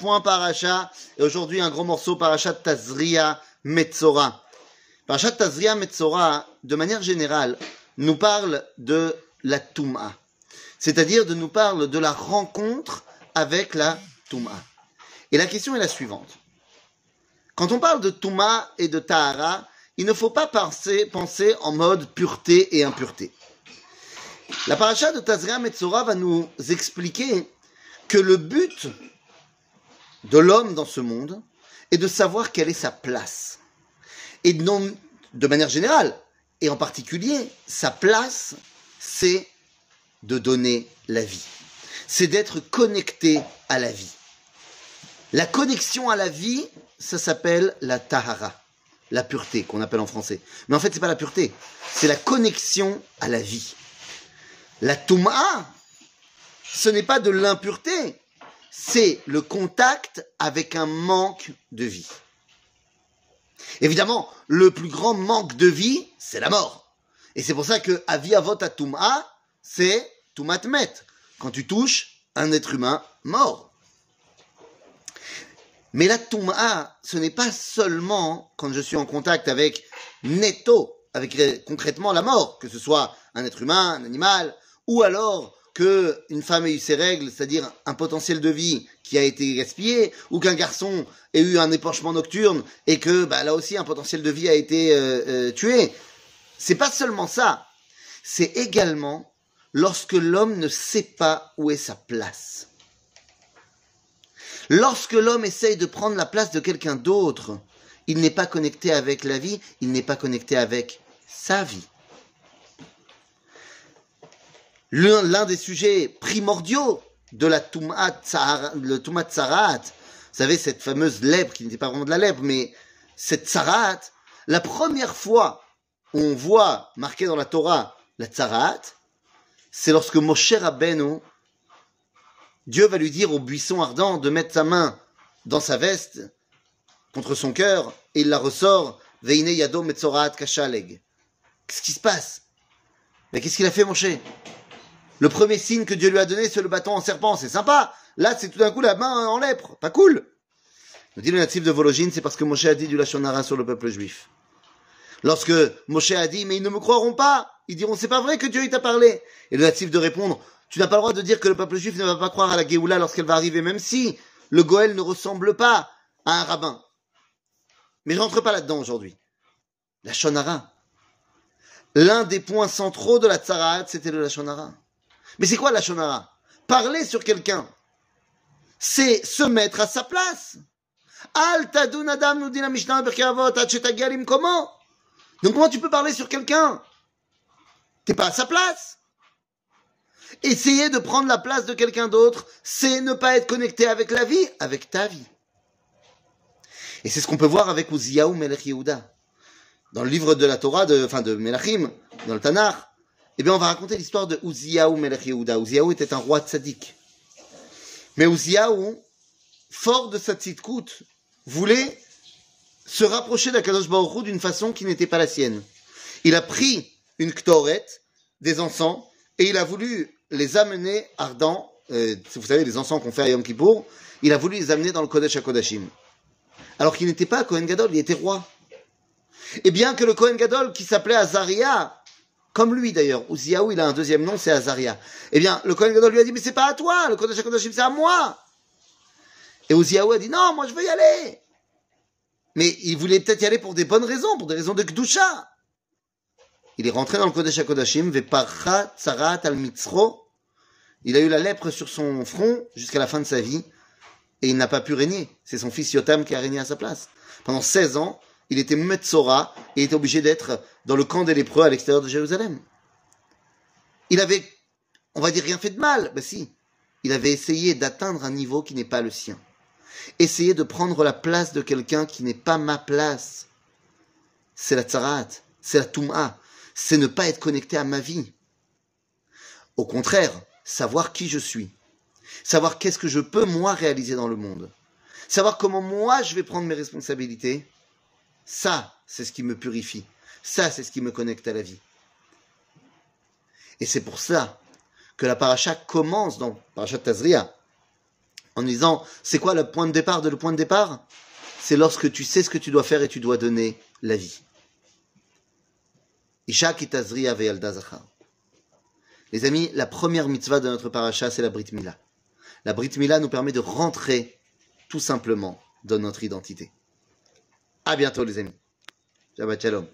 point paracha, et aujourd'hui un gros morceau parachat Tazria Metzora. Parachat Tazria Metzora, de manière générale, nous parle de la Touma. C'est-à-dire de nous parle de la rencontre avec la Touma. Et la question est la suivante. Quand on parle de Touma et de Tahara, il ne faut pas penser, penser en mode pureté et impureté. La paracha de Tazria Metzora va nous expliquer que le but de l'homme dans ce monde est de savoir quelle est sa place. Et non, de manière générale, et en particulier, sa place, c'est de donner la vie. C'est d'être connecté à la vie. La connexion à la vie, ça s'appelle la tahara, la pureté qu'on appelle en français. Mais en fait, c'est pas la pureté, c'est la connexion à la vie. La touma, ce n'est pas de l'impureté, c'est le contact avec un manque de vie. Évidemment, le plus grand manque de vie, c'est la mort. Et c'est pour ça que Aviavot Touma, c'est Toumatmet, quand tu touches un être humain mort. Mais la Touma, ce n'est pas seulement quand je suis en contact avec Netto, avec concrètement la mort, que ce soit un être humain, un animal, ou alors que une femme ait eu ses règles, c'est-à-dire un potentiel de vie qui a été gaspillé, ou qu'un garçon ait eu un épanchement nocturne et que bah, là aussi un potentiel de vie a été euh, euh, tué. C'est pas seulement ça, c'est également lorsque l'homme ne sait pas où est sa place. Lorsque l'homme essaye de prendre la place de quelqu'un d'autre, il n'est pas connecté avec la vie, il n'est pas connecté avec sa vie l'un des sujets primordiaux de la Tumat le Tsarat, vous savez, cette fameuse lèpre, qui n'était pas vraiment de la lèpre, mais cette Tsarat, la première fois où on voit marqué dans la Torah la Tsarat, c'est lorsque Moshe Rabbeinu, Dieu va lui dire au buisson ardent de mettre sa main dans sa veste contre son cœur et il la ressort Veine Yado Metzorat Kashaleg. Qu'est-ce qui se passe? Mais qu'est-ce qu'il a fait Moshe? Le premier signe que Dieu lui a donné, c'est le bâton en serpent. C'est sympa. Là, c'est tout d'un coup la main en lèpre. Pas cool. Nous dit le natif de Vologine, c'est parce que Moshe a dit du Lachonara sur le peuple juif. Lorsque Moshe a dit, mais ils ne me croiront pas. Ils diront, c'est pas vrai que Dieu t'a parlé. Et le natif de répondre, tu n'as pas le droit de dire que le peuple juif ne va pas croire à la Géoula lorsqu'elle va arriver, même si le Goël ne ressemble pas à un rabbin. Mais je rentre pas là-dedans aujourd'hui. La Shonara. L'un des points centraux de la Tsarat, c'était le Lachonara. Mais c'est quoi la shonara? Parler sur quelqu'un, c'est se mettre à sa place. Al tadun adam nous dit la Mishnah comment? Donc comment tu peux parler sur quelqu'un? T'es pas à sa place. Essayer de prendre la place de quelqu'un d'autre, c'est ne pas être connecté avec la vie, avec ta vie. Et c'est ce qu'on peut voir avec Uziyahu Melech Yehuda. Dans le livre de la Torah, de, enfin de Melachim, dans le Tanakh, eh bien, on va raconter l'histoire de Uziyahu Melech Yehuda. Était un roi tzaddik. Mais Uziyahu, fort de sa tzidkout, voulait se rapprocher d'Akadosh Baruch d'une façon qui n'était pas la sienne. Il a pris une ktoret, des encens, et il a voulu les amener ardents, euh, vous savez, les encens qu'on fait à Yom Kippour, il a voulu les amener dans le Kodesh HaKodashim. Alors qu'il n'était pas Kohen Gadol, il était roi. Et bien que le Kohen Gadol, qui s'appelait Azaria, comme lui d'ailleurs, Uziaou, il a un deuxième nom, c'est Azaria. Eh bien, le Kohen Gadol lui a dit, mais c'est pas à toi, le Kodesh HaKodashim, c'est à moi. Et Uziaou a dit, non, moi je veux y aller. Mais il voulait peut-être y aller pour des bonnes raisons, pour des raisons de Kdusha. Il est rentré dans le Kodesh HaKodashim, Veparcha Tsarat al Mitzro. Il a eu la lèpre sur son front jusqu'à la fin de sa vie. Et il n'a pas pu régner. C'est son fils Yotam qui a régné à sa place. Pendant 16 ans, il était Metzora et était obligé d'être dans le camp des lépreux à l'extérieur de Jérusalem. Il avait, on va dire, rien fait de mal. Ben si. Il avait essayé d'atteindre un niveau qui n'est pas le sien. Essayer de prendre la place de quelqu'un qui n'est pas ma place. C'est la tsarat, c'est la touma, c'est ne pas être connecté à ma vie. Au contraire, savoir qui je suis. Savoir qu'est-ce que je peux moi réaliser dans le monde. Savoir comment moi je vais prendre mes responsabilités ça, c'est ce qui me purifie. Ça, c'est ce qui me connecte à la vie. Et c'est pour ça que la paracha commence dans Parashat Tazria en disant, c'est quoi le point de départ de le point de départ? C'est lorsque tu sais ce que tu dois faire et tu dois donner la vie. Isha kitazri Les amis, la première mitzvah de notre paracha, c'est la Brit Mila. La Brit Mila nous permet de rentrer tout simplement dans notre identité. À bientôt les amis. Shabbat shalom.